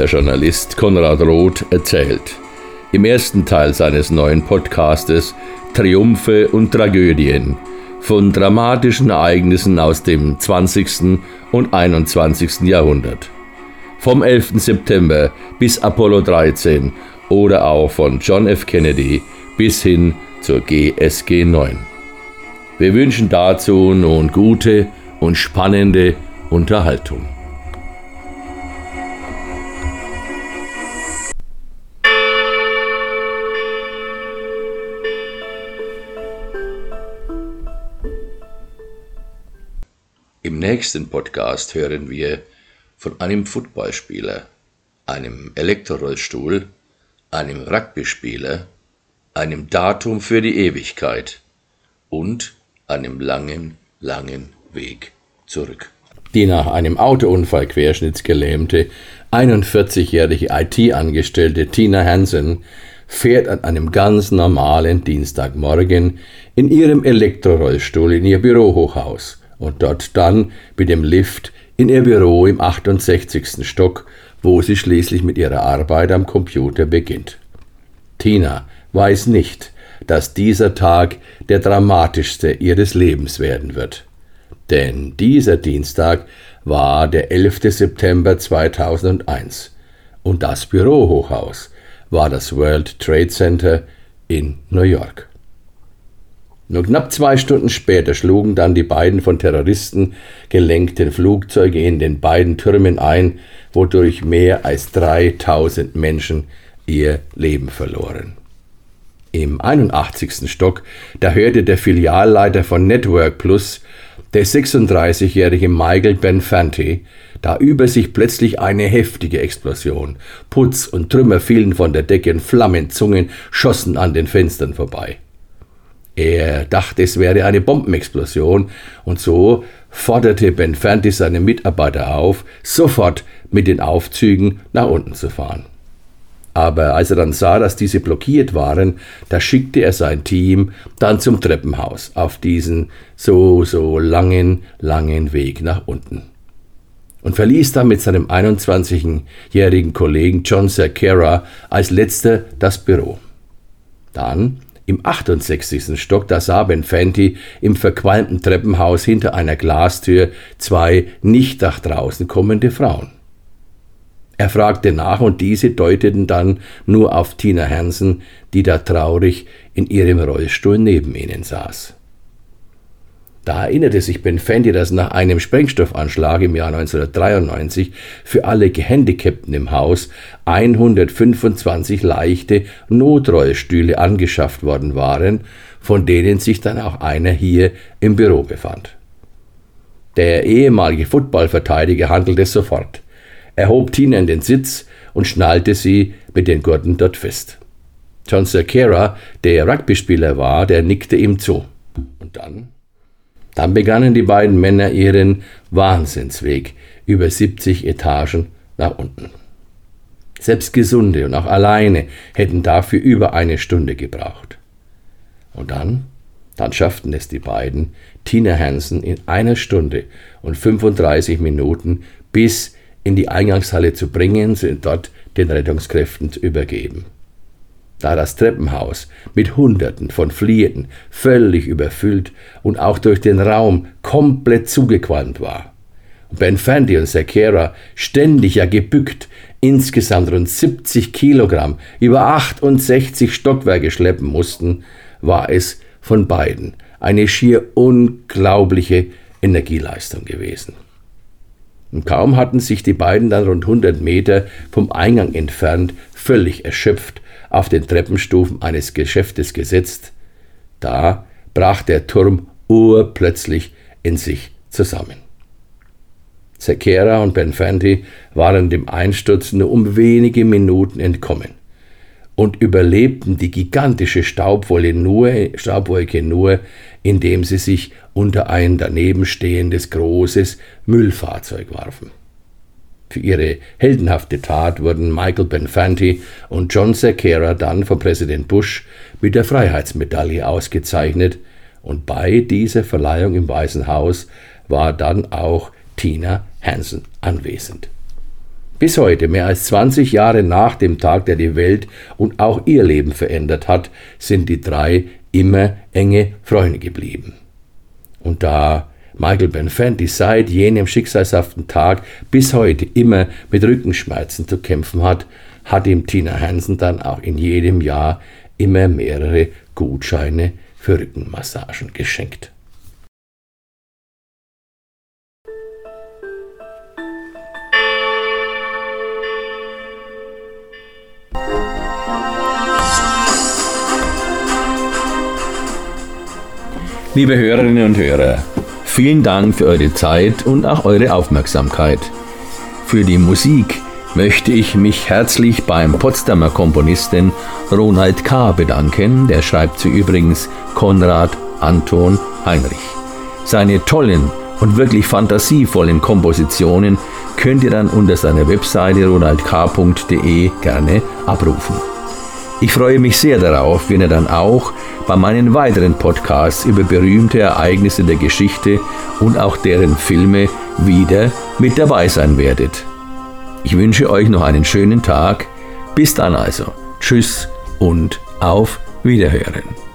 Der Journalist Konrad Roth erzählt. Im ersten Teil seines neuen Podcastes Triumphe und Tragödien von dramatischen Ereignissen aus dem 20. und 21. Jahrhundert. Vom 11. September bis Apollo 13 oder auch von John F. Kennedy bis hin zur GSG 9. Wir wünschen dazu nun gute und spannende Unterhaltung. Nächsten Podcast hören wir von einem Footballspieler, einem Elektrorollstuhl, einem Rugbyspieler, einem Datum für die Ewigkeit und einem langen, langen Weg zurück. Die nach einem Autounfall querschnittsgelähmte 41-jährige IT-Angestellte Tina Hansen fährt an einem ganz normalen Dienstagmorgen in ihrem Elektrorollstuhl in ihr Bürohochhaus und dort dann mit dem Lift in ihr Büro im 68. Stock, wo sie schließlich mit ihrer Arbeit am Computer beginnt. Tina weiß nicht, dass dieser Tag der dramatischste ihres Lebens werden wird. Denn dieser Dienstag war der 11. September 2001 und das Bürohochhaus war das World Trade Center in New York. Nur knapp zwei Stunden später schlugen dann die beiden von Terroristen gelenkten Flugzeuge in den beiden Türmen ein, wodurch mehr als 3000 Menschen ihr Leben verloren. Im 81. Stock, da hörte der Filialleiter von Network Plus, der 36-jährige Michael Benfanti, da über sich plötzlich eine heftige Explosion. Putz und Trümmer fielen von der Decke und Flammenzungen schossen an den Fenstern vorbei. Er dachte, es wäre eine Bombenexplosion, und so forderte Ben Fanti seine Mitarbeiter auf, sofort mit den Aufzügen nach unten zu fahren. Aber als er dann sah, dass diese blockiert waren, da schickte er sein Team dann zum Treppenhaus auf diesen so, so langen, langen Weg nach unten. Und verließ dann mit seinem 21-jährigen Kollegen John Cerquera als letzter das Büro. Dann im 68. Stock, da sah Ben Fenty im verqualmten Treppenhaus hinter einer Glastür zwei nicht nach draußen kommende Frauen. Er fragte nach und diese deuteten dann nur auf Tina Hansen, die da traurig in ihrem Rollstuhl neben ihnen saß. Da erinnerte sich Ben Fendi, dass nach einem Sprengstoffanschlag im Jahr 1993 für alle Gehandicapten im Haus 125 leichte Notrollstühle angeschafft worden waren, von denen sich dann auch einer hier im Büro befand. Der ehemalige Footballverteidiger handelte sofort. Er hob Tina in den Sitz und schnallte sie mit den Gurten dort fest. John Cerquera, der Rugbyspieler war, der nickte ihm zu. Und dann dann begannen die beiden Männer ihren Wahnsinnsweg über 70 Etagen nach unten. Selbst Gesunde und auch alleine hätten dafür über eine Stunde gebraucht. Und dann, dann schafften es die beiden, Tina Hansen in einer Stunde und 35 Minuten bis in die Eingangshalle zu bringen und dort den Rettungskräften zu übergeben da das Treppenhaus mit Hunderten von Fliehenden völlig überfüllt und auch durch den Raum komplett zugequalmt war. Und Ben Fandy und Sakera ständig ja gebückt, insgesamt rund 70 Kilogramm über 68 Stockwerke schleppen mussten, war es von beiden eine schier unglaubliche Energieleistung gewesen. Und kaum hatten sich die beiden dann rund 100 Meter vom Eingang entfernt, völlig erschöpft auf den Treppenstufen eines Geschäftes gesetzt, da brach der Turm urplötzlich in sich zusammen. Sekera und Benfanti waren dem Einsturz nur um wenige Minuten entkommen und überlebten die gigantische Staubwolke nur, Staubwolke nur, indem sie sich unter ein daneben stehendes großes Müllfahrzeug warfen. Für ihre heldenhafte Tat wurden Michael Benfanti und John Sekera dann von Präsident Bush mit der Freiheitsmedaille ausgezeichnet, und bei dieser Verleihung im Weißen Haus war dann auch Tina Hansen anwesend. Bis heute, mehr als 20 Jahre nach dem Tag, der die Welt und auch ihr Leben verändert hat, sind die drei immer enge Freunde geblieben. Und da Michael Benfanti seit jenem schicksalshaften Tag bis heute immer mit Rückenschmerzen zu kämpfen hat, hat ihm Tina Hansen dann auch in jedem Jahr immer mehrere Gutscheine für Rückenmassagen geschenkt. Liebe Hörerinnen und Hörer, vielen Dank für eure Zeit und auch eure Aufmerksamkeit. Für die Musik möchte ich mich herzlich beim Potsdamer Komponisten Ronald K. bedanken, der schreibt sie übrigens Konrad Anton Heinrich. Seine tollen und wirklich fantasievollen Kompositionen könnt ihr dann unter seiner Webseite ronaldk.de gerne abrufen. Ich freue mich sehr darauf, wenn ihr dann auch bei meinen weiteren Podcasts über berühmte Ereignisse der Geschichte und auch deren Filme wieder mit dabei sein werdet. Ich wünsche euch noch einen schönen Tag. Bis dann also. Tschüss und auf Wiederhören.